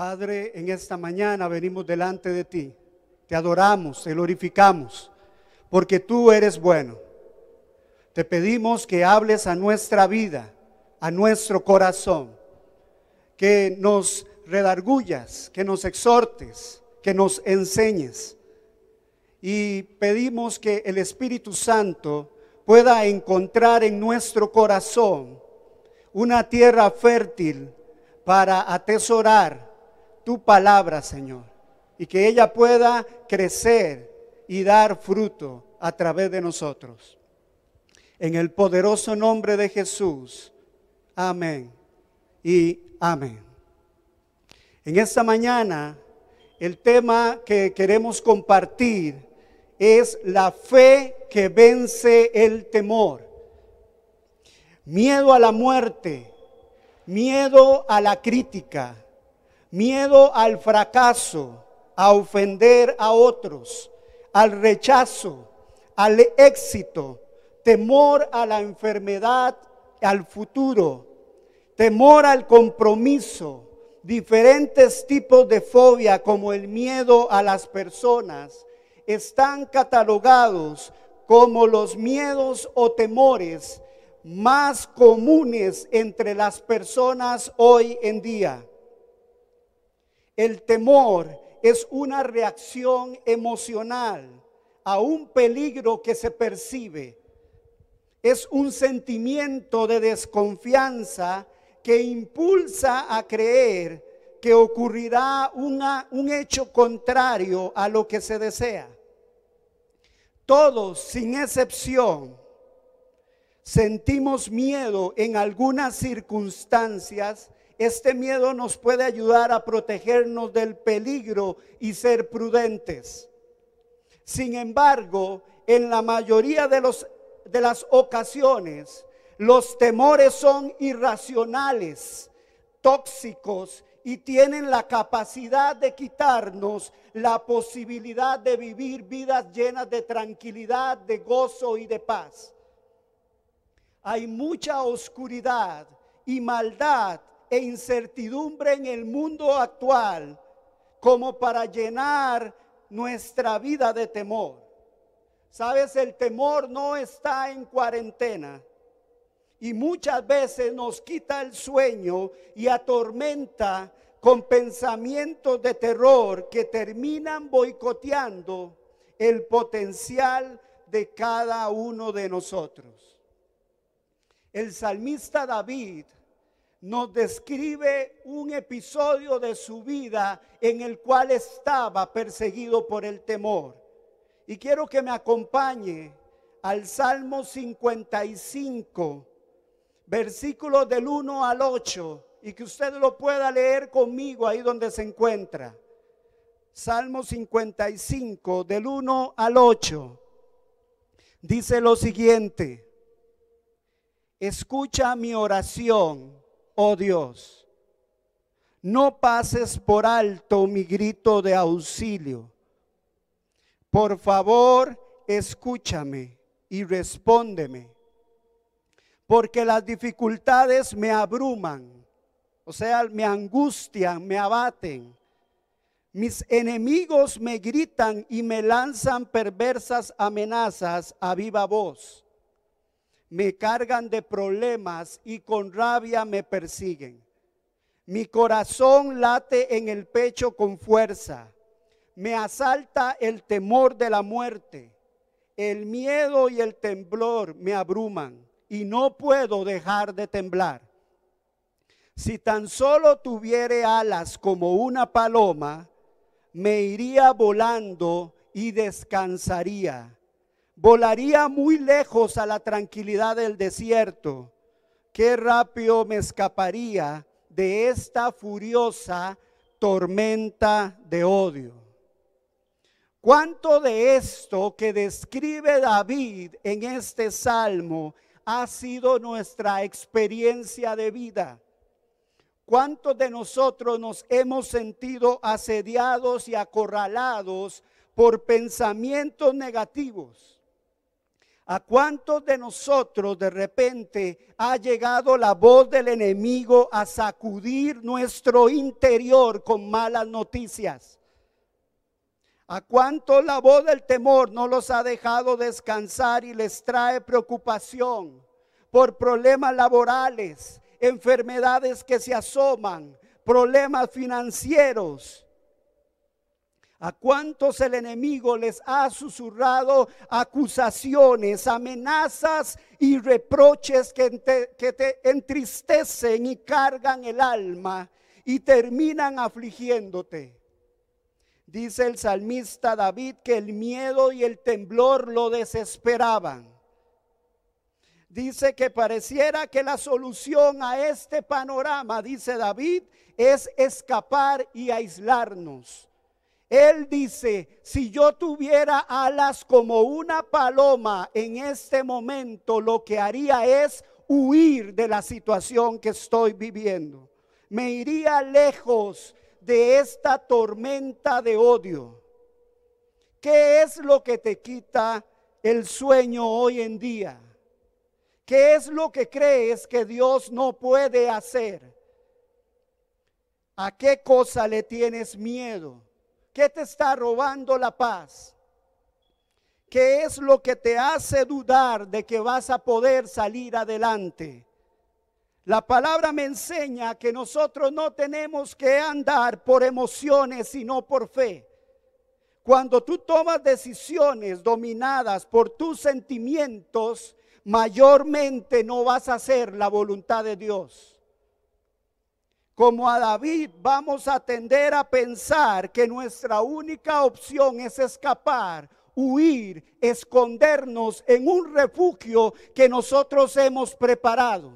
Padre, en esta mañana venimos delante de ti. Te adoramos, te glorificamos, porque tú eres bueno. Te pedimos que hables a nuestra vida, a nuestro corazón, que nos redargullas, que nos exhortes, que nos enseñes. Y pedimos que el Espíritu Santo pueda encontrar en nuestro corazón una tierra fértil para atesorar tu palabra, Señor, y que ella pueda crecer y dar fruto a través de nosotros. En el poderoso nombre de Jesús. Amén y amén. En esta mañana, el tema que queremos compartir es la fe que vence el temor. Miedo a la muerte, miedo a la crítica, miedo al fracaso, a ofender a otros, al rechazo, al éxito, temor a la enfermedad, al futuro, temor al compromiso, diferentes tipos de fobia como el miedo a las personas, están catalogados como los miedos o temores más comunes entre las personas hoy en día. El temor es una reacción emocional a un peligro que se percibe. Es un sentimiento de desconfianza que impulsa a creer que ocurrirá un hecho contrario a lo que se desea. Todos, sin excepción, sentimos miedo en algunas circunstancias este miedo nos puede ayudar a protegernos del peligro y ser prudentes. Sin embargo, en la mayoría de, las ocasiones, los temores son irracionales, tóxicos y tienen la capacidad de quitarnos la posibilidad de vivir vidas llenas de tranquilidad, de gozo y de paz. Hay mucha oscuridad y maldad e incertidumbre en el mundo actual como para llenar nuestra vida de temor. Sabes, el temor no está en cuarentena y muchas veces nos quita el sueño y atormenta con pensamientos de terror que terminan boicoteando el potencial de cada uno de nosotros. El salmista David nos describe un episodio de su vida en el cual estaba perseguido por el temor. Y quiero que me acompañe al Salmo 55, versículos del 1 al 8, y que usted lo pueda leer conmigo ahí donde se encuentra. Salmo 55, del 1 al 8, dice lo siguiente, escucha mi oración oh Dios, no pases por alto mi grito de auxilio. Por favor, escúchame y respóndeme, porque las dificultades me abruman, o sea, me angustian, me abaten. Mis enemigos me gritan y me lanzan perversas amenazas a viva voz me cargan de problemas y con rabia me persiguen. Mi corazón late en el pecho con fuerza. Me asalta el temor de la muerte. El miedo y el temblor me abruman y no puedo dejar de temblar. Si tan solo tuviere alas como una paloma, me iría volando y descansaría Volaría muy lejos a la tranquilidad del desierto. Qué rápido me escaparía de esta furiosa tormenta de odio. ¿Cuánto de esto que describe David en este salmo ha sido nuestra experiencia de vida? ¿Cuántos de nosotros nos hemos sentido asediados y acorralados por pensamientos negativos? ¿A cuántos de nosotros de repente ha llegado la voz del enemigo a sacudir nuestro interior con malas noticias? ¿A cuántos la voz del temor no los ha dejado descansar y les trae preocupación por problemas laborales, enfermedades que se asoman, problemas financieros? ¿A cuántos el enemigo les ha susurrado acusaciones, amenazas y reproches que te, que te, entristecen y cargan el alma y terminan afligiéndote? Dice el salmista David que el miedo y el temblor lo desesperaban. Dice que pareciera que la solución a este panorama, dice David, es escapar y aislarnos él dice, si yo tuviera alas como una paloma en este momento, lo que haría es huir de la situación que estoy viviendo. Me iría lejos de esta tormenta de odio. ¿Qué es lo que te quita el sueño hoy en día? ¿Qué es lo que crees que Dios no puede hacer? ¿A qué cosa le tienes miedo? ¿Qué te está robando la paz? ¿Qué es lo que te hace dudar de que vas a poder salir adelante? La palabra me enseña que nosotros no tenemos que andar por emociones, sino por fe. Cuando tú tomas decisiones dominadas por tus sentimientos, mayormente no vas a hacer la voluntad de Dios. Como a David vamos a tender a pensar que nuestra única opción es escapar, huir, escondernos en un refugio que nosotros hemos preparado.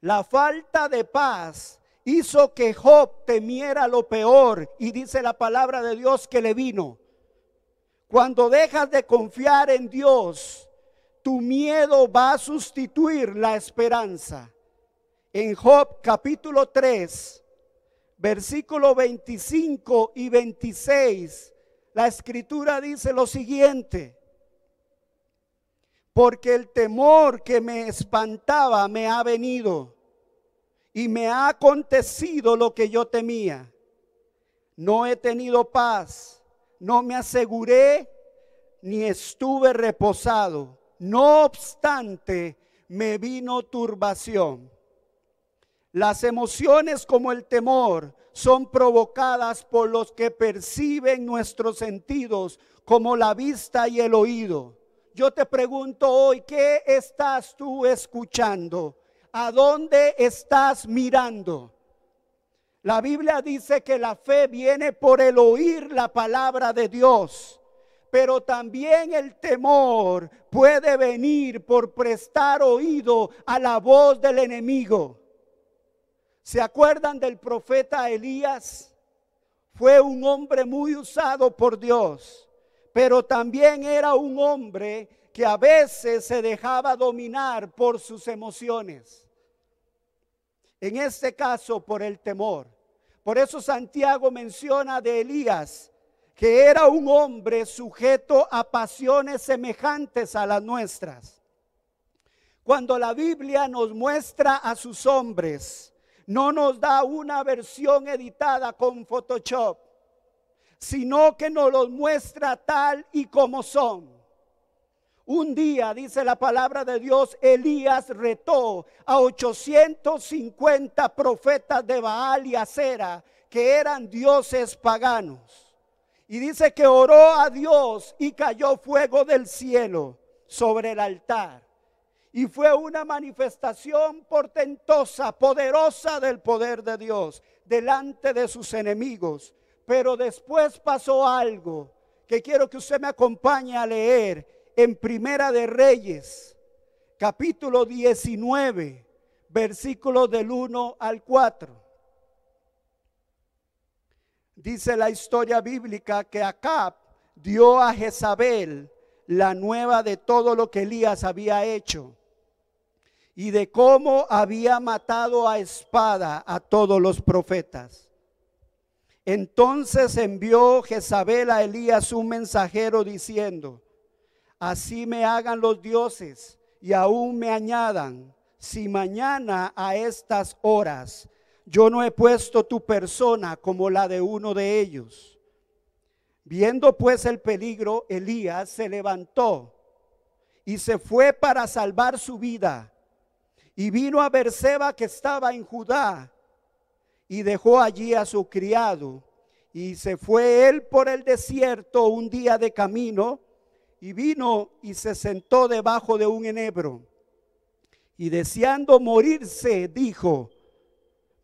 La falta de paz hizo que Job temiera lo peor y dice la palabra de Dios que le vino. Cuando dejas de confiar en Dios, tu miedo va a sustituir la esperanza. En Job capítulo 3, versículo 25 y 26, la escritura dice lo siguiente. Porque el temor que me espantaba me ha venido y me ha acontecido lo que yo temía. No he tenido paz, no me aseguré ni estuve reposado. No obstante, me vino turbación. Las emociones como el temor son provocadas por los que perciben nuestros sentidos como la vista y el oído. Yo te pregunto hoy, ¿qué estás tú escuchando? ¿A dónde estás mirando? La Biblia dice que la fe viene por el oír la palabra de Dios, pero también el temor puede venir por prestar oído a la voz del enemigo. ¿Se acuerdan del profeta Elías? Fue un hombre muy usado por Dios, pero también era un hombre que a veces se dejaba dominar por sus emociones. En este caso, por el temor. Por eso Santiago menciona de Elías que era un hombre sujeto a pasiones semejantes a las nuestras. Cuando la Biblia nos muestra a sus hombres, no nos da una versión editada con Photoshop, sino que nos los muestra tal y como son. Un día, dice la palabra de Dios, Elías retó a 850 profetas de Baal y Acera, que eran dioses paganos. Y dice que oró a Dios y cayó fuego del cielo sobre el altar y fue una manifestación portentosa, poderosa del poder de Dios delante de sus enemigos. Pero después pasó algo que quiero que usted me acompañe a leer en Primera de Reyes, capítulo 19, versículos del 1 al 4. Dice la historia bíblica que Acab dio a Jezabel la nueva de todo lo que Elías había hecho y de cómo había matado a espada a todos los profetas. Entonces envió Jezabel a Elías un mensajero diciendo, Así me hagan los dioses y aún me añadan, si mañana a estas horas yo no he puesto tu persona como la de uno de ellos. Viendo pues el peligro, Elías se levantó y se fue para salvar su vida. Y vino a Berseba que estaba en Judá y dejó allí a su criado. Y se fue él por el desierto un día de camino y vino y se sentó debajo de un enebro. Y deseando morirse, dijo,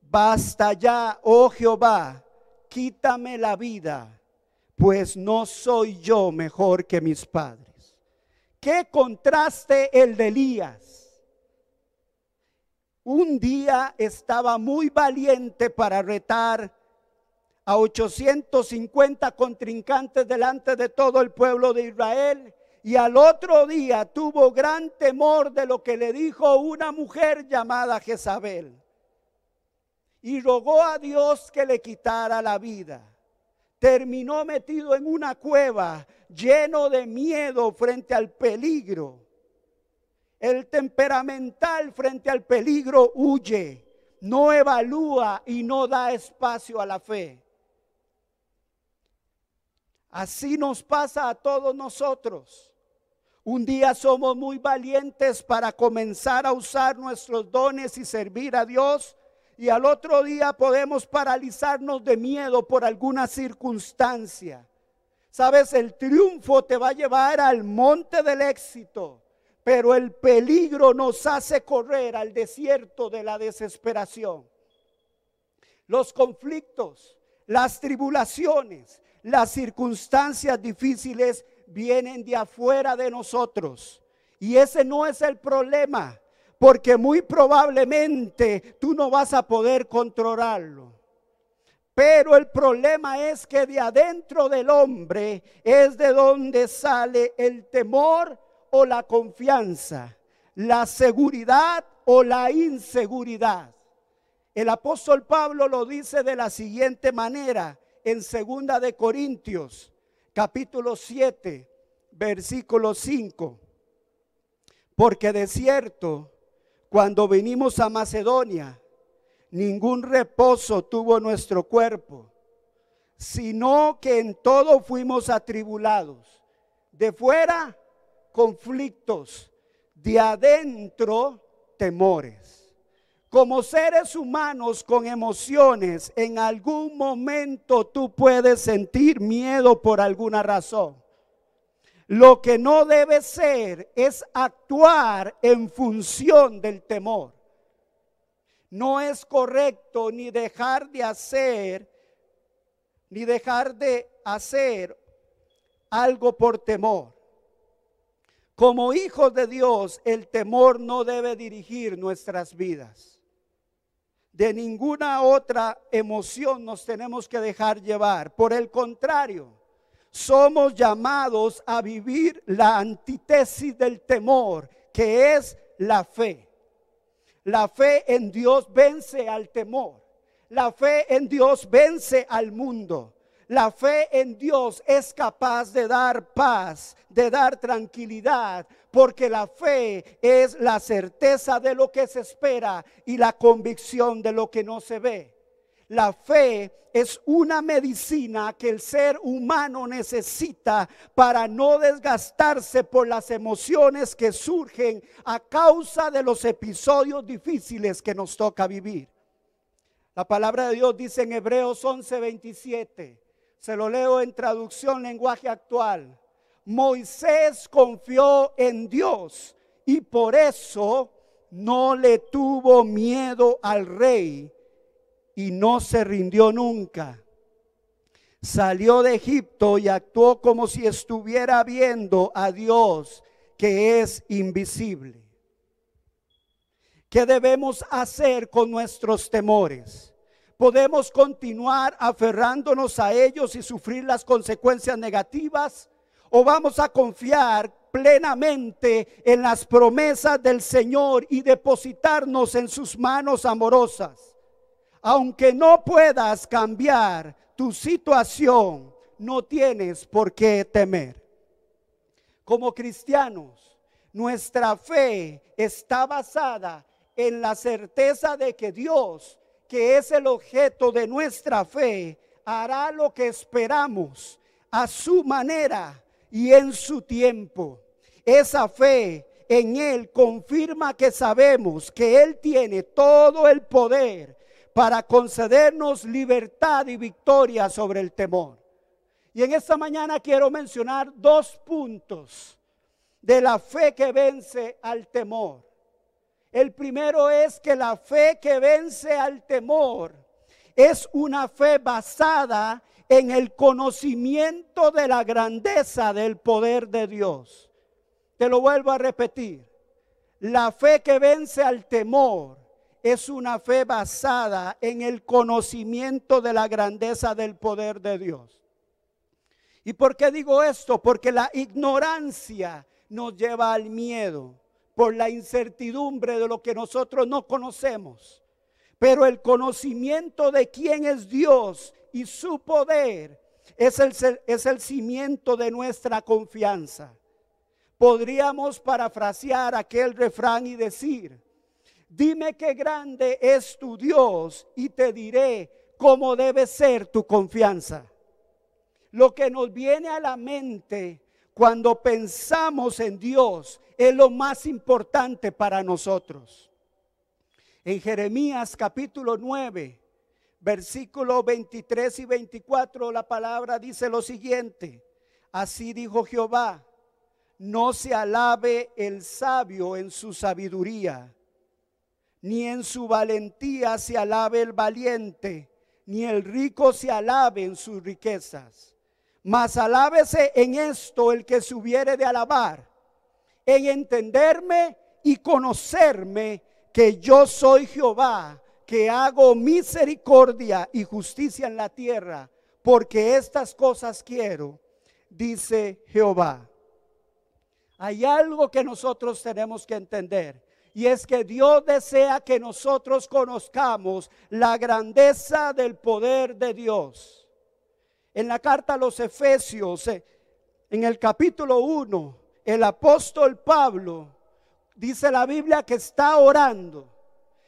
basta ya, oh Jehová, quítame la vida, pues no soy yo mejor que mis padres. Qué contraste el de Elías. Un día estaba muy valiente para retar a 850 contrincantes delante de todo el pueblo de Israel. Y al otro día tuvo gran temor de lo que le dijo una mujer llamada Jezabel. Y rogó a Dios que le quitara la vida terminó metido en una cueva lleno de miedo frente al peligro. El temperamental frente al peligro huye, no evalúa y no da espacio a la fe. Así nos pasa a todos nosotros. Un día somos muy valientes para comenzar a usar nuestros dones y servir a Dios y al otro día podemos paralizarnos de miedo por alguna circunstancia. Sabes, el triunfo te va a llevar al monte del éxito, pero el peligro nos hace correr al desierto de la desesperación. Los conflictos, las tribulaciones, las circunstancias difíciles vienen de afuera de nosotros. Y ese no es el problema porque muy probablemente tú no vas a poder controlarlo. Pero el problema es que de adentro del hombre es de donde sale el temor o la confianza, la seguridad o la inseguridad. El apóstol Pablo lo dice de la siguiente manera en segunda de Corintios, capítulo 7, versículo 5. Porque de cierto cuando vinimos a Macedonia, ningún reposo tuvo nuestro cuerpo, sino que en todo fuimos atribulados. De fuera, conflictos, de adentro, temores. Como seres humanos con emociones, en algún momento tú puedes sentir miedo por alguna razón. Lo que no debe ser es actuar en función del temor. No es correcto ni dejar de hacer, ni dejar de hacer algo por temor. Como hijos de Dios, el temor no debe dirigir nuestras vidas. De ninguna otra emoción nos tenemos que dejar llevar. Por el contrario, somos llamados a vivir la antítesis del temor, que es la fe. La fe en Dios vence al temor. La fe en Dios vence al mundo. La fe en Dios es capaz de dar paz, de dar tranquilidad, porque la fe es la certeza de lo que se espera y la convicción de lo que no se ve. La fe es una medicina que el ser humano necesita para no desgastarse por las emociones que surgen a causa de los episodios difíciles que nos toca vivir. La palabra de Dios dice en Hebreos 11:27, se lo leo en traducción lenguaje actual. Moisés confió en Dios y por eso no le tuvo miedo al rey y no se rindió nunca. Salió de Egipto y actuó como si estuviera viendo a Dios que es invisible. ¿Qué debemos hacer con nuestros temores? ¿Podemos continuar aferrándonos a ellos y sufrir las consecuencias negativas? ¿O vamos a confiar plenamente en las promesas del Señor y depositarnos en sus manos amorosas? aunque no puedas cambiar tu situación, no tienes por qué temer. Como cristianos, nuestra fe está basada en la certeza de que Dios, que es el objeto de nuestra fe, hará lo que esperamos a su manera y en su tiempo. Esa fe en Él confirma que sabemos que Él tiene todo el poder para concedernos libertad y victoria sobre el temor. Y en esta mañana quiero mencionar dos puntos de la fe que vence al temor. El primero es que la fe que vence al temor es una fe basada en el conocimiento de la grandeza del poder de Dios. Te lo vuelvo a repetir. La fe que vence al temor es una fe basada en el conocimiento de la grandeza del poder de Dios. ¿Y por qué digo esto? Porque la ignorancia nos lleva al miedo por la incertidumbre de lo que nosotros no conocemos. Pero el conocimiento de quién es Dios y su poder es el, es el cimiento de nuestra confianza. Podríamos parafrasear aquel refrán y decir, dime qué grande es tu Dios y te diré cómo debe ser tu confianza. Lo que nos viene a la mente cuando pensamos en Dios es lo más importante para nosotros. En Jeremías capítulo 9, versículos 23 y 24, la palabra dice lo siguiente. Así dijo Jehová, no se alabe el sabio en su sabiduría, ni en su valentía se alabe el valiente, ni el rico se alabe en sus riquezas mas alábese en esto el que se hubiere de alabar, en entenderme y conocerme que yo soy Jehová, que hago misericordia y justicia en la tierra, porque estas cosas quiero, dice Jehová. Hay algo que nosotros tenemos que entender. Y es que Dios desea que nosotros conozcamos la grandeza del poder de Dios en la carta a los Efesios, eh, en el capítulo 1, el apóstol Pablo dice la Biblia que está orando.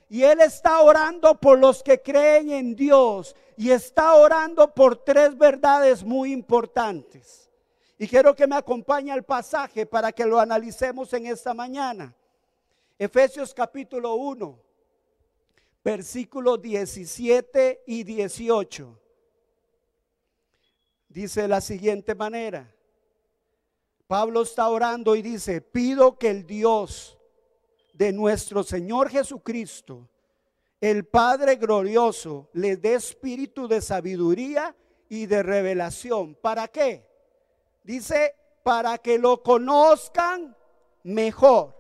Y él está orando por los que creen en Dios y está orando por tres verdades muy importantes. Y quiero que me acompañe al pasaje para que lo analicemos en esta mañana. Efesios capítulo 1, versículos 17 y 18 dice de la siguiente manera. Pablo está orando y dice, pido que el Dios de nuestro Señor Jesucristo, el Padre glorioso, le dé espíritu de sabiduría y de revelación. ¿Para qué? Dice, para que lo conozcan mejor.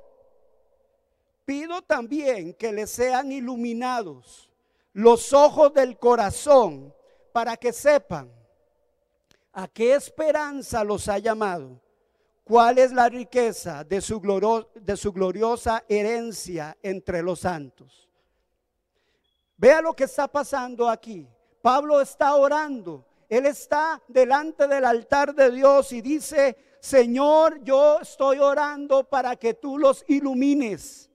Pido también que le sean iluminados los ojos del corazón para que sepan ¿A qué esperanza los ha llamado? ¿Cuál es la riqueza de su, de su gloriosa herencia entre los santos? Vea lo que está pasando aquí. Pablo está orando. Él está delante del altar de Dios y dice, Señor, yo estoy orando para que tú los ilumines,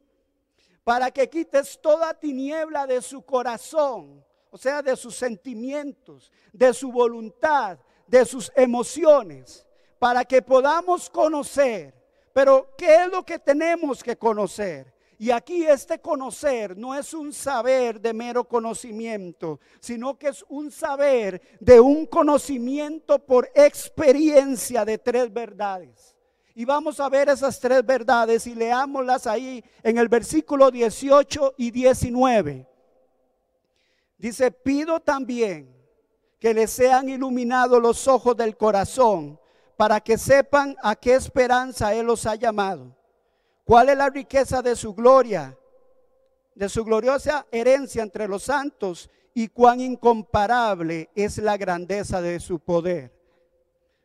para que quites toda tiniebla de su corazón, o sea, de sus sentimientos, de su voluntad, de sus emociones para que podamos conocer. Pero ¿qué es lo que tenemos que conocer? Y aquí este conocer no es un saber de mero conocimiento, sino que es un saber de un conocimiento por experiencia de tres verdades. Y vamos a ver esas tres verdades y leámoslas ahí en el versículo 18 y 19. Dice, pido también que les sean iluminados los ojos del corazón, para que sepan a qué esperanza Él los ha llamado. ¿Cuál es la riqueza de su gloria, de su gloriosa herencia entre los santos y cuán incomparable es la grandeza de su poder?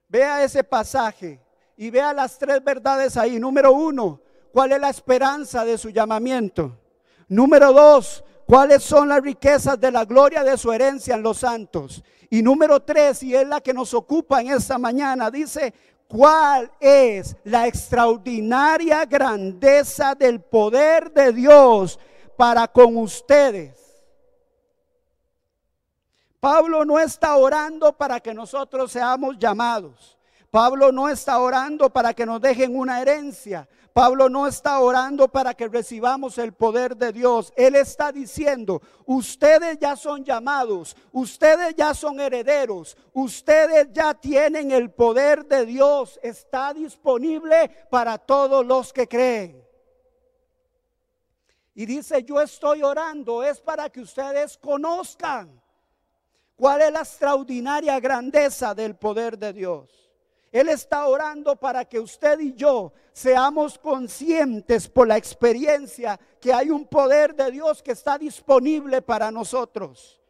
Vea ese pasaje y vea las tres verdades ahí. Número uno, ¿cuál es la esperanza de su llamamiento? Número dos, cuáles son las riquezas de la gloria de su herencia en los santos. Y número tres, y es la que nos ocupa en esta mañana, dice, cuál es la extraordinaria grandeza del poder de Dios para con ustedes. Pablo no está orando para que nosotros seamos llamados. Pablo no está orando para que nos dejen una herencia. Pablo no está orando para que recibamos el poder de Dios. Él está diciendo, ustedes ya son llamados, ustedes ya son herederos, ustedes ya tienen el poder de Dios. Está disponible para todos los que creen. Y dice, yo estoy orando, es para que ustedes conozcan cuál es la extraordinaria grandeza del poder de Dios. Él está orando para que usted y yo seamos conscientes por la experiencia que hay un poder de Dios que está disponible para nosotros.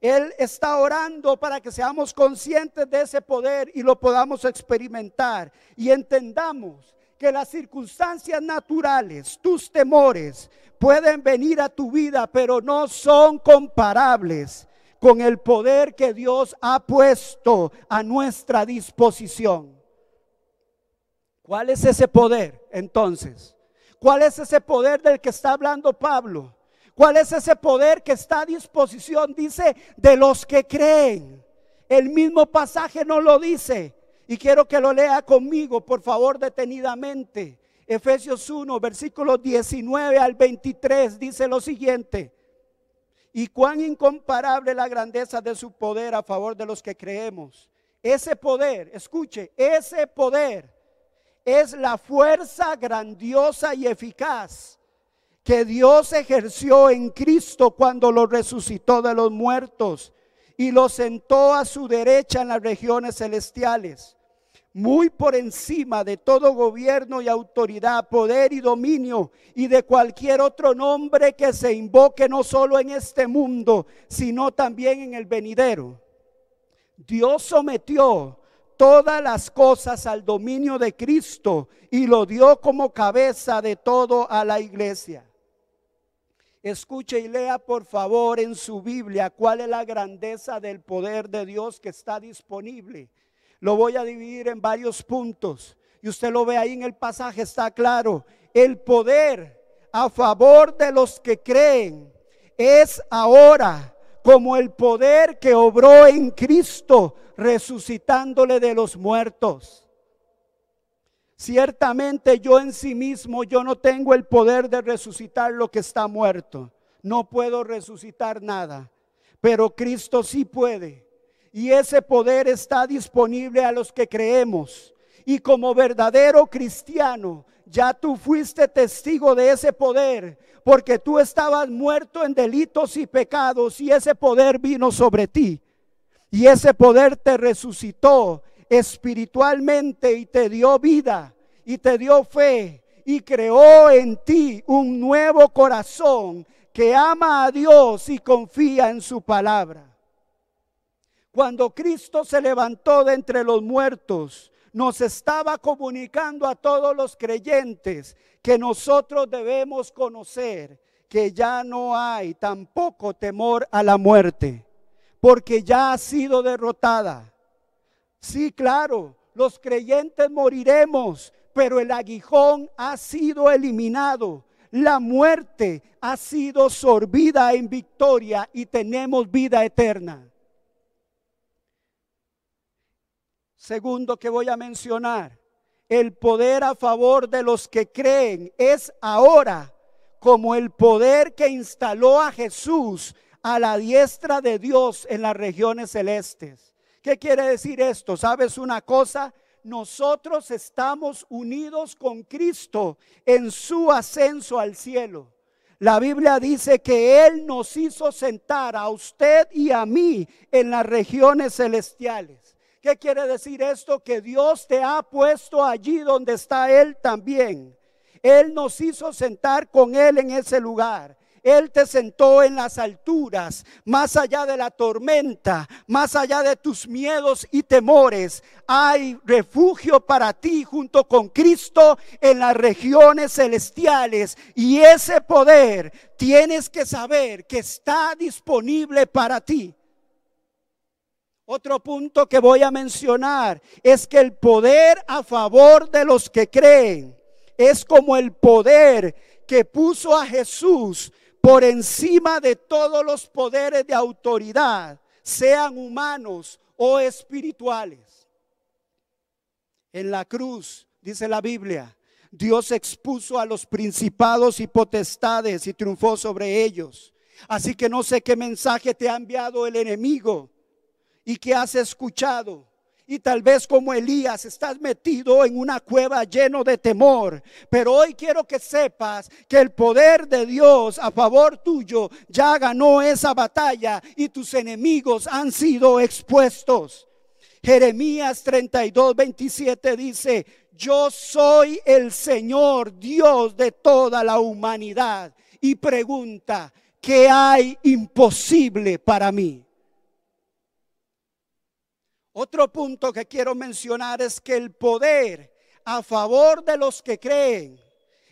Él está orando para que seamos conscientes de ese poder y lo podamos experimentar y entendamos que las circunstancias naturales, tus temores, pueden venir a tu vida, pero no son comparables con el poder que Dios ha puesto a nuestra disposición. ¿Cuál es ese poder entonces? ¿Cuál es ese poder del que está hablando Pablo? ¿Cuál es ese poder que está a disposición? Dice, de los que creen. El mismo pasaje no lo dice. Y quiero que lo lea conmigo, por favor, detenidamente. Efesios 1, versículos 19 al 23 dice lo siguiente y cuán incomparable la grandeza de su poder a favor de los que creemos. Ese poder, escuche, ese poder es la fuerza grandiosa y eficaz que Dios ejerció en Cristo cuando lo resucitó de los muertos y lo sentó a su derecha en las regiones celestiales muy por encima de todo gobierno y autoridad, poder y dominio y de cualquier otro nombre que se invoque no solo en este mundo, sino también en el venidero. Dios sometió todas las cosas al dominio de Cristo y lo dio como cabeza de todo a la iglesia. Escuche y lea por favor en su Biblia cuál es la grandeza del poder de Dios que está disponible lo voy a dividir en varios puntos. Y usted lo ve ahí en el pasaje, está claro. El poder a favor de los que creen es ahora como el poder que obró en Cristo resucitándole de los muertos. Ciertamente yo en sí mismo, yo no tengo el poder de resucitar lo que está muerto. No puedo resucitar nada, pero Cristo sí puede. Y ese poder está disponible a los que creemos. Y como verdadero cristiano, ya tú fuiste testigo de ese poder, porque tú estabas muerto en delitos y pecados y ese poder vino sobre ti. Y ese poder te resucitó espiritualmente y te dio vida y te dio fe y creó en ti un nuevo corazón que ama a Dios y confía en su palabra. Cuando Cristo se levantó de entre los muertos, nos estaba comunicando a todos los creyentes que nosotros debemos conocer que ya no hay tampoco temor a la muerte, porque ya ha sido derrotada. Sí, claro, los creyentes moriremos, pero el aguijón ha sido eliminado. La muerte ha sido sorbida en victoria y tenemos vida eterna. Segundo que voy a mencionar, el poder a favor de los que creen es ahora como el poder que instaló a Jesús a la diestra de Dios en las regiones celestes. ¿Qué quiere decir esto? ¿Sabes una cosa? Nosotros estamos unidos con Cristo en su ascenso al cielo. La Biblia dice que Él nos hizo sentar a usted y a mí en las regiones celestiales. ¿Qué quiere decir esto? Que Dios te ha puesto allí donde está Él también. Él nos hizo sentar con Él en ese lugar. Él te sentó en las alturas, más allá de la tormenta, más allá de tus miedos y temores. Hay refugio para ti junto con Cristo en las regiones celestiales. Y ese poder tienes que saber que está disponible para ti. Otro punto que voy a mencionar es que el poder a favor de los que creen es como el poder que puso a Jesús por encima de todos los poderes de autoridad, sean humanos o espirituales. En la cruz, dice la Biblia, Dios expuso a los principados y potestades y triunfó sobre ellos. Así que no sé qué mensaje te ha enviado el enemigo y que has escuchado. Y tal vez como Elías estás metido en una cueva lleno de temor. Pero hoy quiero que sepas que el poder de Dios a favor tuyo ya ganó esa batalla y tus enemigos han sido expuestos. Jeremías 32, 27 dice, yo soy el Señor Dios de toda la humanidad. Y pregunta, ¿qué hay imposible para mí? Otro punto que quiero mencionar es que el poder a favor de los que creen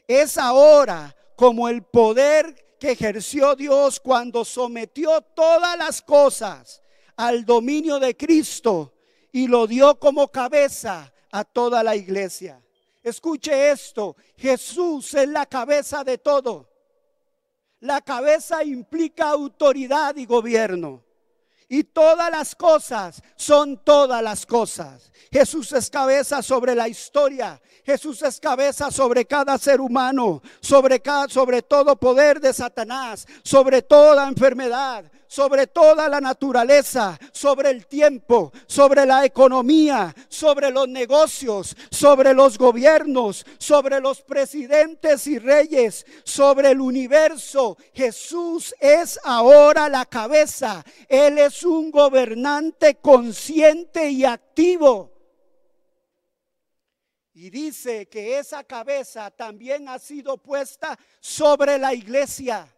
es ahora como el poder que ejerció Dios cuando sometió todas las cosas al dominio de Cristo y lo dio como cabeza a toda la iglesia. Escuche esto, Jesús es la cabeza de todo. La cabeza implica autoridad y gobierno. Y todas las cosas son todas las cosas. Jesús es cabeza sobre la historia. Jesús es cabeza sobre cada ser humano, sobre todo poder de Satanás, sobre toda enfermedad, sobre toda la naturaleza, sobre el tiempo, sobre la economía, sobre los negocios, sobre los gobiernos, sobre los presidentes y reyes, sobre el universo. Jesús es ahora la cabeza. Él es un gobernante consciente y activo. Y dice que esa cabeza también ha sido puesta sobre la iglesia.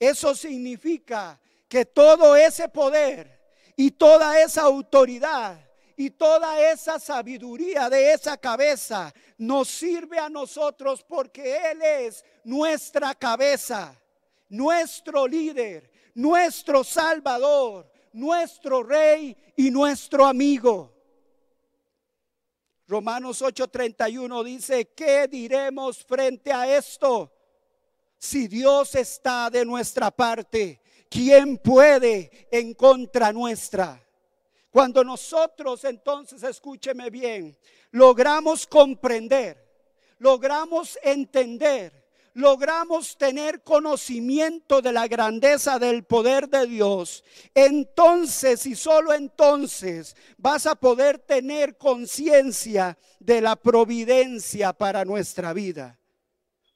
Eso significa que todo ese poder y toda esa autoridad y toda esa sabiduría de esa cabeza nos sirve a nosotros porque Él es nuestra cabeza, nuestro líder, nuestro salvador, nuestro rey y nuestro amigo. Romanos 8:31 dice, ¿qué diremos frente a esto? Si Dios está de nuestra parte, ¿quién puede en contra nuestra? Cuando nosotros entonces, escúcheme bien, logramos comprender, logramos entender, logramos tener conocimiento de la grandeza del poder de Dios, entonces y solo entonces vas a poder tener conciencia de la providencia para nuestra vida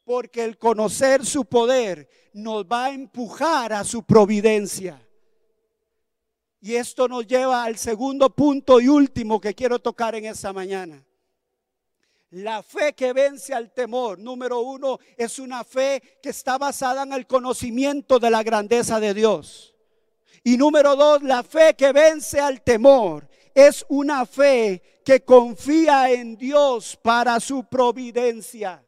porque el conocer su poder nos va a empujar a su providencia. Y esto nos lleva al segundo punto y último que quiero tocar en esta mañana. La fe que vence al temor, número uno, es una fe que está basada en el conocimiento de la grandeza de Dios. Y número dos, la fe que vence al temor es una fe que confía en Dios para su providencia.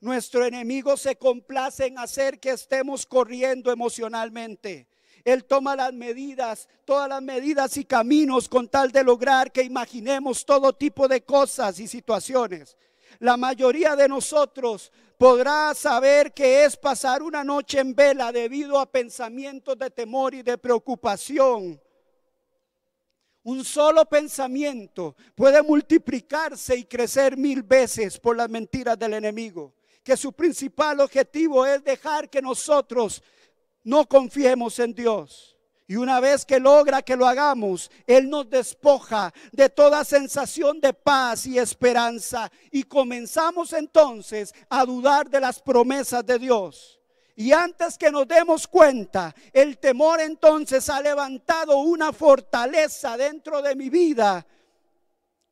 Nuestro enemigo se complace en hacer que estemos corriendo emocionalmente. Él toma las medidas, todas las medidas y caminos con tal de lograr que imaginemos todo tipo de cosas y situaciones. La mayoría de nosotros podrá saber que es pasar una noche en vela debido a pensamientos de temor y de preocupación. Un solo pensamiento puede multiplicarse y crecer mil veces por las mentiras del enemigo que su principal objetivo es dejar que nosotros no confiemos en Dios. Y una vez que logra que lo hagamos, Él nos despoja de toda sensación de paz y esperanza. Y comenzamos entonces a dudar de las promesas de Dios. Y antes que nos demos cuenta, el temor entonces ha levantado una fortaleza dentro de mi vida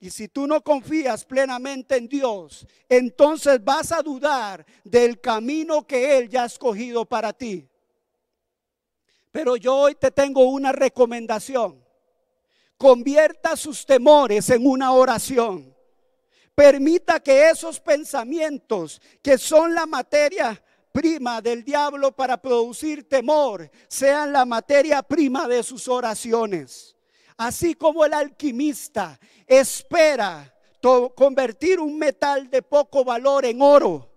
y si tú no confías plenamente en Dios, entonces vas a dudar del camino que Él ya ha escogido para ti. Pero yo hoy te tengo una recomendación. Convierta sus temores en una oración. Permita que esos pensamientos que son la materia prima del diablo para producir temor sean la materia prima de sus oraciones. Así como el alquimista espera convertir un metal de poco valor en oro,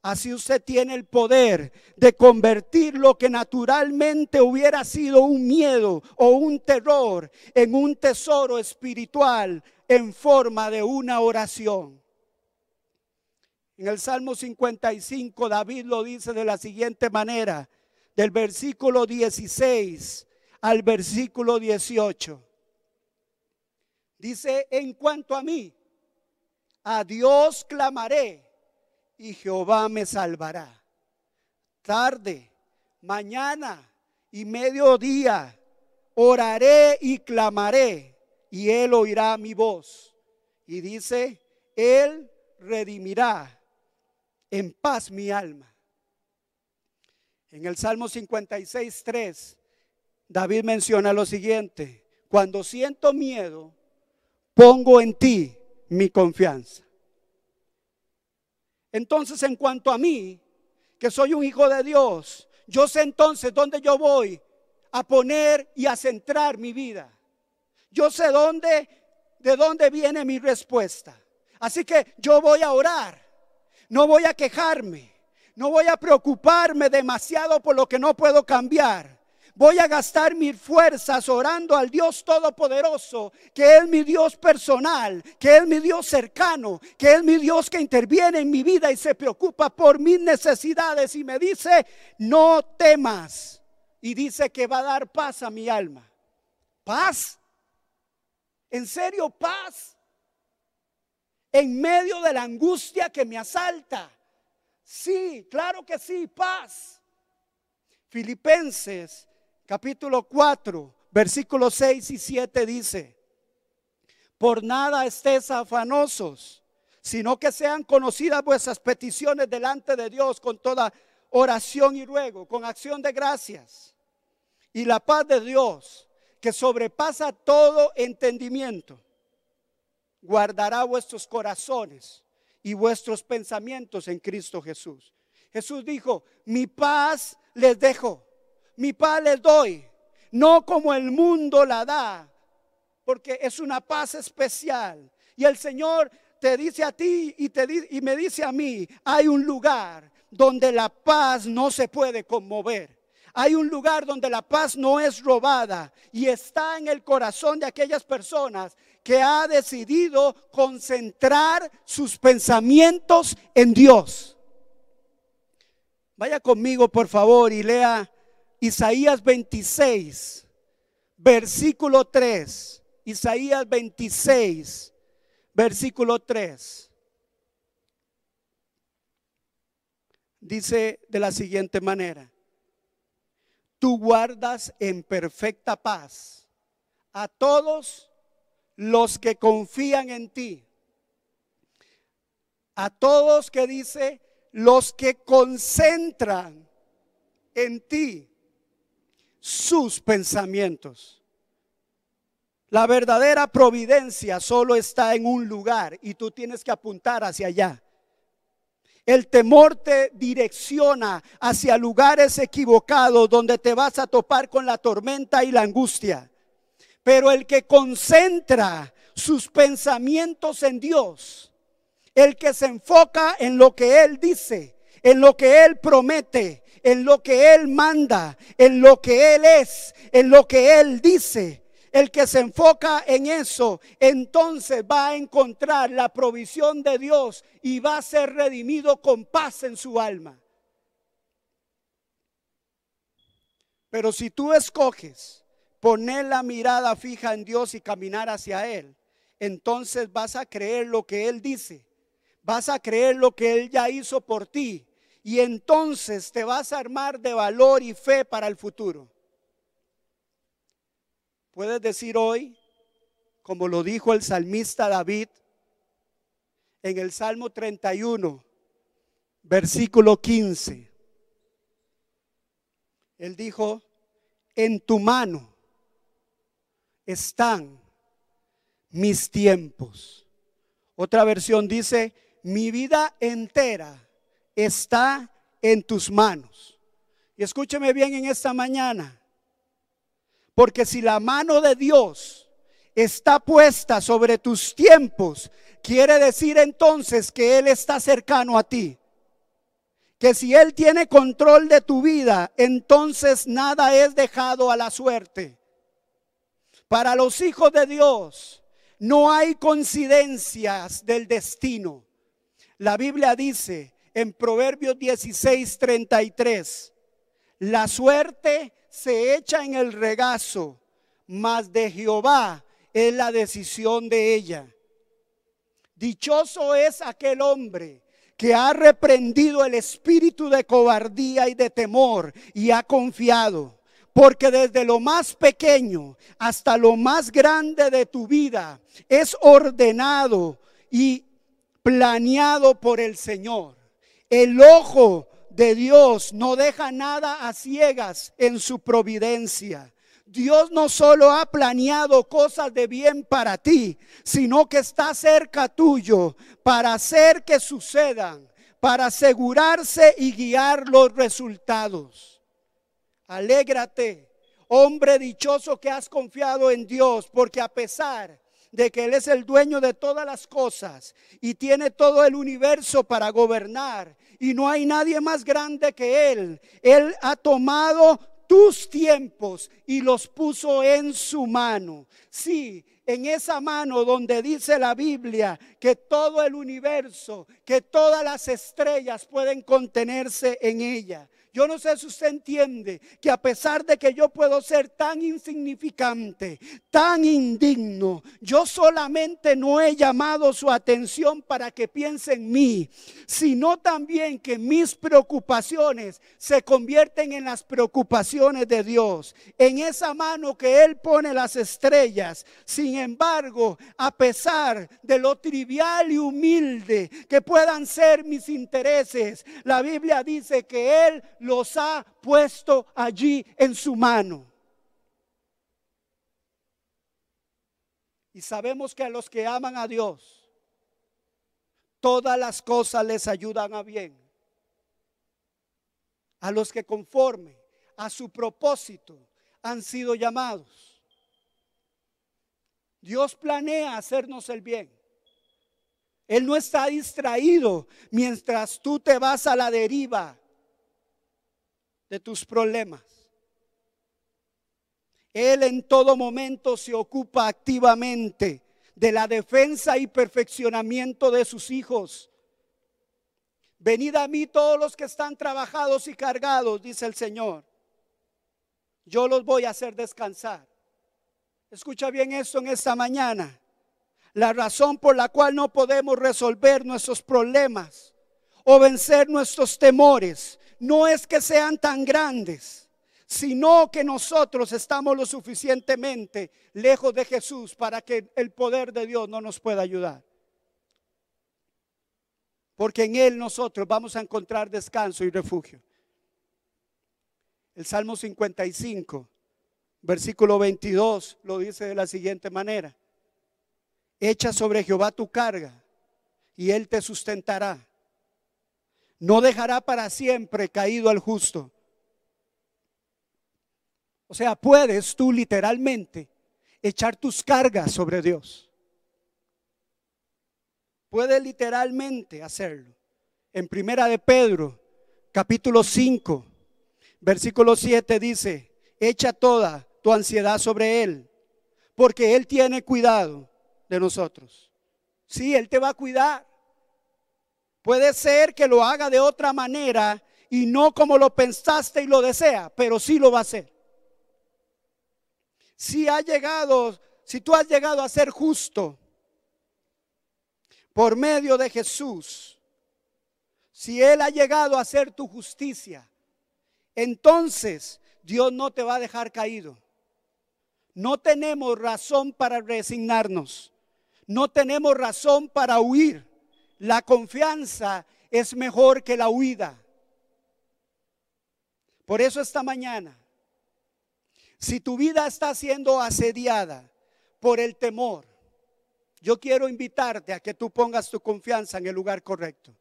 así usted tiene el poder de convertir lo que naturalmente hubiera sido un miedo o un terror en un tesoro espiritual en forma de una oración. En el Salmo 55 David lo dice de la siguiente manera, del versículo 16 al versículo 18. Dice, en cuanto a mí, a Dios clamaré y Jehová me salvará. Tarde, mañana y mediodía oraré y clamaré y él oirá mi voz. Y dice, él redimirá en paz mi alma. En el Salmo 56, 3, David menciona lo siguiente, cuando siento miedo, pongo en ti mi confianza. Entonces, en cuanto a mí, que soy un hijo de Dios, yo sé entonces dónde yo voy a poner y a centrar mi vida. Yo sé dónde, de dónde viene mi respuesta. Así que yo voy a orar no voy a quejarme. No voy a preocuparme demasiado por lo que no puedo cambiar. Voy a gastar mis fuerzas orando al Dios Todopoderoso, que es mi Dios personal, que es mi Dios cercano, que es mi Dios que interviene en mi vida y se preocupa por mis necesidades y me dice, no temas. Y dice que va a dar paz a mi alma. ¿Paz? ¿En serio paz? en medio de la angustia que me asalta. Sí, claro que sí, paz. Filipenses capítulo 4, versículos 6 y 7 dice, por nada estés afanosos, sino que sean conocidas vuestras peticiones delante de Dios con toda oración y ruego, con acción de gracias. Y la paz de Dios, que sobrepasa todo entendimiento guardará vuestros corazones y vuestros pensamientos en Cristo Jesús. Jesús dijo, mi paz les dejo, mi paz les doy, no como el mundo la da, porque es una paz especial. Y el Señor te dice a ti y, y me dice a mí, hay un lugar donde la paz no se puede conmover. Hay un lugar donde la paz no es robada y está en el corazón de aquellas personas que ha decidido concentrar sus pensamientos en Dios. Vaya conmigo, por favor, y lea Isaías 26, versículo 3. Isaías 26, versículo 3. Dice de la siguiente manera, tú guardas en perfecta paz a todos los que confían en ti. A todos que dice, los que concentran en ti sus pensamientos. La verdadera providencia solo está en un lugar y tú tienes que apuntar hacia allá. El temor te direcciona hacia lugares equivocados donde te vas a topar con la tormenta y la angustia. Pero el que concentra sus pensamientos en Dios, el que se enfoca en lo que Él dice, en lo que Él promete, en lo que Él manda, en lo que Él es, en lo que Él dice, el que se enfoca en eso, entonces va a encontrar la provisión de Dios y va a ser redimido con paz en su alma. Pero si tú escoges poner la mirada fija en Dios y caminar hacia Él, entonces vas a creer lo que Él dice, vas a creer lo que Él ya hizo por ti y entonces te vas a armar de valor y fe para el futuro. Puedes decir hoy, como lo dijo el salmista David en el Salmo 31, versículo 15. Él dijo, en tu mano están mis tiempos. Otra versión dice, mi vida entera está en tus manos. Y escúcheme bien en esta mañana, porque si la mano de Dios está puesta sobre tus tiempos, quiere decir entonces que Él está cercano a ti. Que si Él tiene control de tu vida, entonces nada es dejado a la suerte. Para los hijos de Dios no hay coincidencias del destino. La Biblia dice en Proverbios 16, 33, la suerte se echa en el regazo, mas de Jehová es la decisión de ella. Dichoso es aquel hombre que ha reprendido el espíritu de cobardía y de temor y ha confiado. Porque desde lo más pequeño hasta lo más grande de tu vida es ordenado y planeado por el Señor. El ojo de Dios no deja nada a ciegas en su providencia. Dios no solo ha planeado cosas de bien para ti, sino que está cerca tuyo para hacer que sucedan, para asegurarse y guiar los resultados. Alégrate, hombre dichoso que has confiado en Dios, porque a pesar de que Él es el dueño de todas las cosas y tiene todo el universo para gobernar y no hay nadie más grande que Él. Él ha tomado tus tiempos y los puso en su mano. Sí, en esa mano donde dice la Biblia que todo el universo, que todas las estrellas pueden contenerse en ella. Yo no sé si usted entiende que a pesar de que yo puedo ser tan insignificante, tan indigno, yo solamente no he llamado su atención para que piense en mí, sino también que mis preocupaciones se convierten en las preocupaciones de Dios. En esa mano que Él pone las estrellas. Sin embargo, a pesar de lo trivial y humilde que puedan ser mis intereses, la Biblia dice que Él los ha puesto allí en su mano. Y sabemos que a los que aman a Dios, todas las cosas les ayudan a bien. A los que conforme a su propósito han sido llamados. Dios planea hacernos el bien. Él no está distraído mientras tú te vas a la deriva de tus problemas. Él en todo momento se ocupa activamente de la defensa y perfeccionamiento de sus hijos. Venid a mí todos los que están trabajados y cargados, dice el Señor. Yo los voy a hacer descansar. Escucha bien esto en esta mañana. La razón por la cual no podemos resolver nuestros problemas o vencer nuestros temores no es que sean tan grandes, sino que nosotros estamos lo suficientemente lejos de Jesús para que el poder de Dios no nos pueda ayudar. Porque en Él nosotros vamos a encontrar descanso y refugio. El Salmo 55, versículo 22, lo dice de la siguiente manera. Echa sobre Jehová tu carga y Él te sustentará no dejará para siempre caído al justo. O sea, puedes tú literalmente echar tus cargas sobre Dios. Puedes literalmente hacerlo. En Primera de Pedro, capítulo 5, versículo 7 dice, echa toda tu ansiedad sobre Él, porque Él tiene cuidado de nosotros. Sí, Él te va a cuidar. Puede ser que lo haga de otra manera y no como lo pensaste y lo desea, pero sí lo va a hacer. Si ha llegado, si tú has llegado a ser justo por medio de Jesús, si Él ha llegado a ser tu justicia, entonces Dios no te va a dejar caído. No tenemos razón para resignarnos. No tenemos razón para huir. La confianza es mejor que la huida. Por eso esta mañana, si tu vida está siendo asediada por el temor, yo quiero invitarte a que tú pongas tu confianza en el lugar correcto.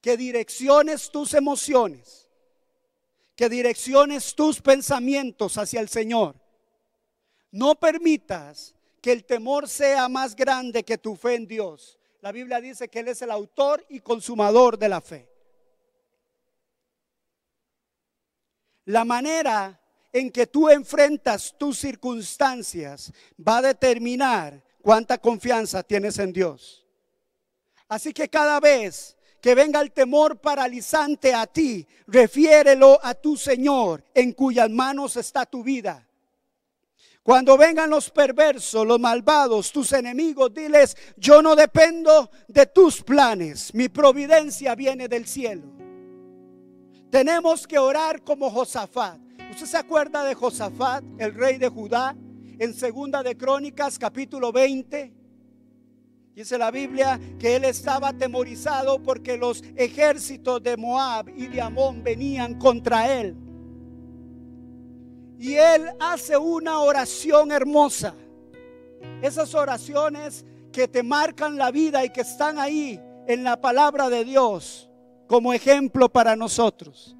que direcciones tus emociones, que direcciones tus pensamientos hacia el Señor. No permitas que el temor sea más grande que tu fe en Dios. La Biblia dice que Él es el autor y consumador de la fe. La manera en que tú enfrentas tus circunstancias va a determinar cuánta confianza tienes en Dios. Así que cada vez que venga el temor paralizante a ti, refiérelo a tu Señor, en cuyas manos está tu vida. Cuando vengan los perversos, los malvados, tus enemigos, diles, yo no dependo de tus planes, mi providencia viene del cielo. Tenemos que orar como Josafat. ¿Usted se acuerda de Josafat, el rey de Judá, en Segunda de Crónicas, capítulo 20? Dice la Biblia que él estaba atemorizado porque los ejércitos de Moab y de Amón venían contra él. Y él hace una oración hermosa. Esas oraciones que te marcan la vida y que están ahí en la palabra de Dios como ejemplo para nosotros.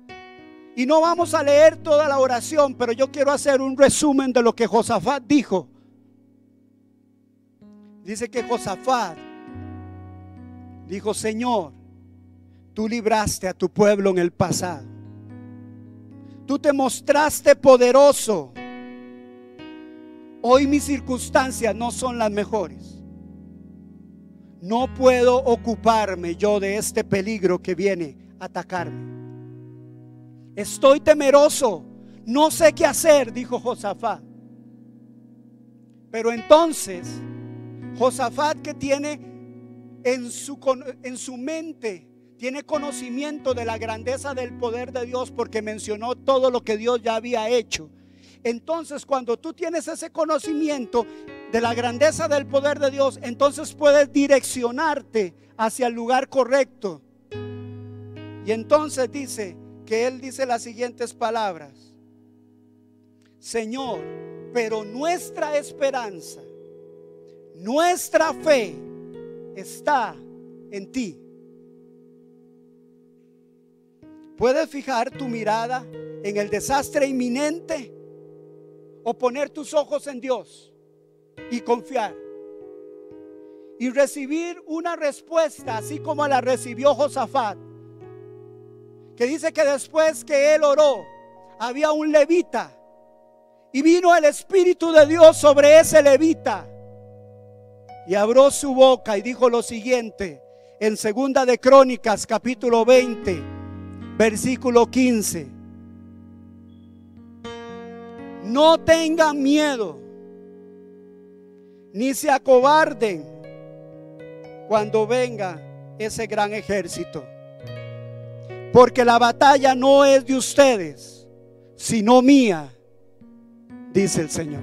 Y no vamos a leer toda la oración, pero yo quiero hacer un resumen de lo que Josafat dijo. Dice que Josafat dijo, Señor, tú libraste a tu pueblo en el pasado Tú te mostraste poderoso. Hoy mis circunstancias no son las mejores. No puedo ocuparme yo de este peligro que viene a atacarme. Estoy temeroso. No sé qué hacer, dijo Josafat. Pero entonces, Josafat que tiene en su, en su mente tiene conocimiento de la grandeza del poder de Dios porque mencionó todo lo que Dios ya había hecho. Entonces cuando tú tienes ese conocimiento de la grandeza del poder de Dios, entonces puedes direccionarte hacia el lugar correcto. Y entonces dice que Él dice las siguientes palabras. Señor, pero nuestra esperanza, nuestra fe está en ti. Puedes fijar tu mirada en el desastre inminente o poner tus ojos en Dios y confiar. Y recibir una respuesta así como la recibió Josafat. Que dice que después que él oró, había un levita. Y vino el Espíritu de Dios sobre ese levita. Y abrió su boca y dijo lo siguiente en Segunda de Crónicas capítulo 20 versículo 15. No tengan miedo, ni se acobarden cuando venga ese gran ejército. Porque la batalla no es de ustedes, sino mía, dice el Señor.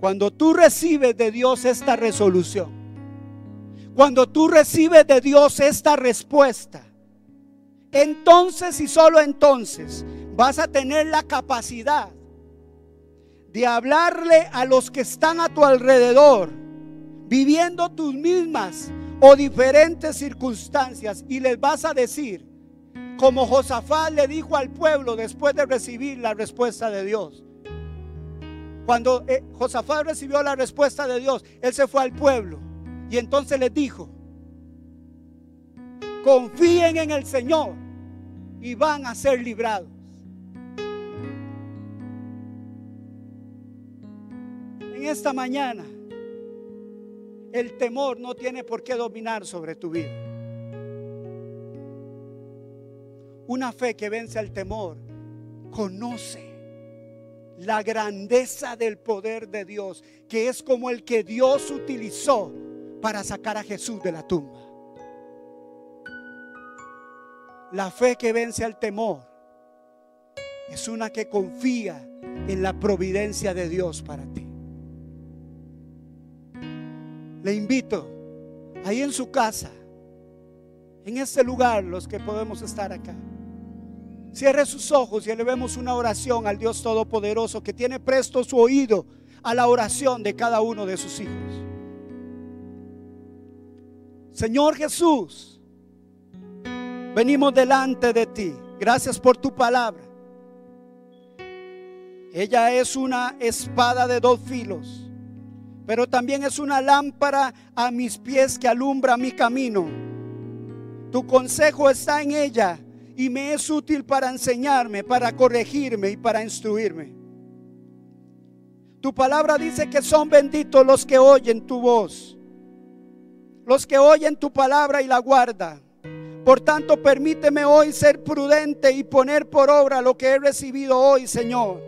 Cuando tú recibes de Dios esta resolución, cuando tú recibes de Dios esta respuesta, entonces y solo entonces vas a tener la capacidad de hablarle a los que están a tu alrededor, viviendo tus mismas o diferentes circunstancias, y les vas a decir, como Josafat le dijo al pueblo después de recibir la respuesta de Dios. Cuando eh, Josafat recibió la respuesta de Dios, él se fue al pueblo y entonces les dijo, confíen en el Señor y van a ser librados. En esta mañana, el temor no tiene por qué dominar sobre tu vida. Una fe que vence al temor conoce la grandeza del poder de Dios, que es como el que Dios utilizó para sacar a Jesús de la tumba. La fe que vence al temor es una que confía en la providencia de Dios para ti. Le invito ahí en su casa, en este lugar, los que podemos estar acá. Cierre sus ojos y elevemos una oración al Dios Todopoderoso que tiene presto su oído a la oración de cada uno de sus hijos. Señor Jesús, venimos delante de ti. Gracias por tu palabra. Ella es una espada de dos filos, pero también es una lámpara a mis pies que alumbra mi camino. Tu consejo está en ella y me es útil para enseñarme, para corregirme y para instruirme. Tu palabra dice que son benditos los que oyen tu voz, los que oyen tu palabra y la guardan. Por tanto, permíteme hoy ser prudente y poner por obra lo que he recibido hoy, Señor.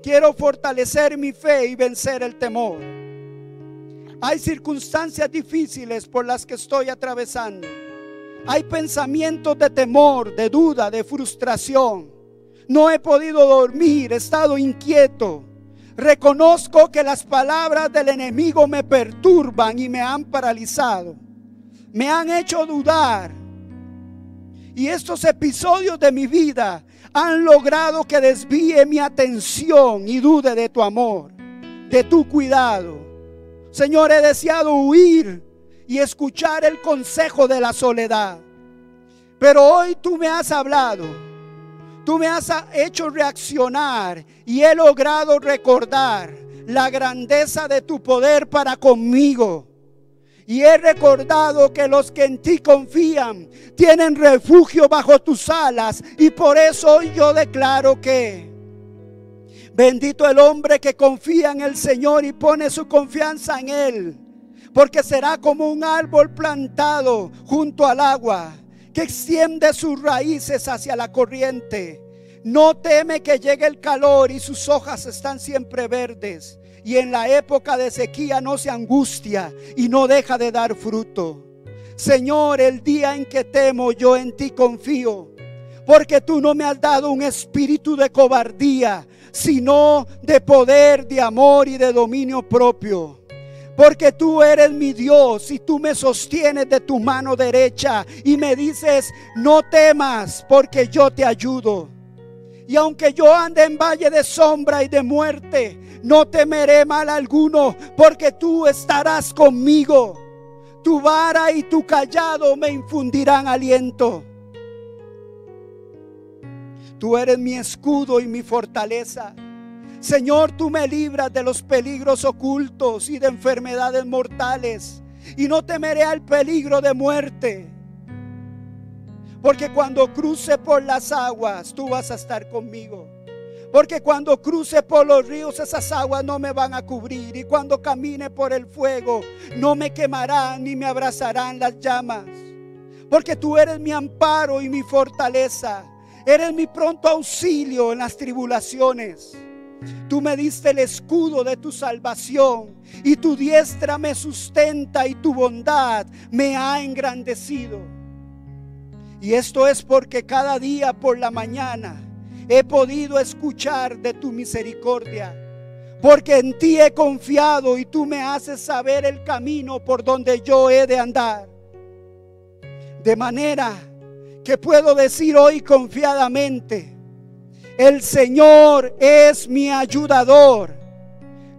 Quiero fortalecer mi fe y vencer el temor. Hay circunstancias difíciles por las que estoy atravesando. Hay pensamientos de temor, de duda, de frustración. No he podido dormir, he estado inquieto. Reconozco que las palabras del enemigo me perturban y me han paralizado me han hecho dudar. Y estos episodios de mi vida han logrado que desvíe mi atención y dude de tu amor, de tu cuidado. Señor, he deseado huir y escuchar el consejo de la soledad. Pero hoy tú me has hablado, tú me has hecho reaccionar y he logrado recordar la grandeza de tu poder para conmigo. Y he recordado que los que en ti confían tienen refugio bajo tus alas. Y por eso hoy yo declaro que bendito el hombre que confía en el Señor y pone su confianza en Él. Porque será como un árbol plantado junto al agua que extiende sus raíces hacia la corriente. No teme que llegue el calor y sus hojas están siempre verdes y en la época de sequía no se angustia y no deja de dar fruto. Señor, el día en que temo, yo en ti confío, porque tú no me has dado un espíritu de cobardía, sino de poder, de amor y de dominio propio. Porque tú eres mi Dios y tú me sostienes de tu mano derecha y me dices, no temas porque yo te ayudo. Y aunque yo ande en valle de sombra y de muerte, no temeré mal alguno, porque tú estarás conmigo. Tu vara y tu callado me infundirán aliento. Tú eres mi escudo y mi fortaleza. Señor, tú me libras de los peligros ocultos y de enfermedades mortales. Y no temeré al peligro de muerte. Porque cuando cruce por las aguas, tú vas a estar conmigo. Porque cuando cruce por los ríos esas aguas no me van a cubrir. Y cuando camine por el fuego no me quemarán ni me abrazarán las llamas. Porque tú eres mi amparo y mi fortaleza. Eres mi pronto auxilio en las tribulaciones. Tú me diste el escudo de tu salvación y tu diestra me sustenta y tu bondad me ha engrandecido. Y esto es porque cada día por la mañana he podido escuchar de tu misericordia. Porque en ti he confiado y tú me haces saber el camino por donde yo he de andar. De manera que puedo decir hoy confiadamente, el Señor es mi ayudador.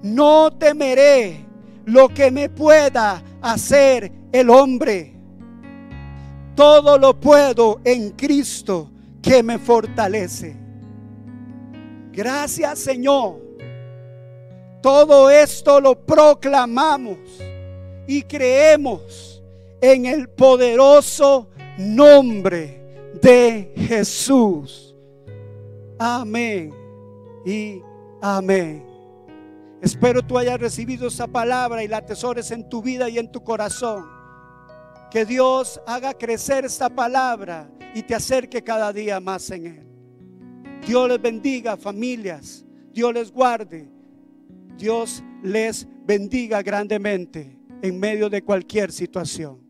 No temeré lo que me pueda hacer el hombre. Todo lo puedo en Cristo que me fortalece. Gracias Señor. Todo esto lo proclamamos y creemos en el poderoso nombre de Jesús. Amén y amén. Espero tú hayas recibido esa palabra y la atesores en tu vida y en tu corazón. Que Dios haga crecer esta palabra y te acerque cada día más en Él. Dios les bendiga familias. Dios les guarde. Dios les bendiga grandemente en medio de cualquier situación.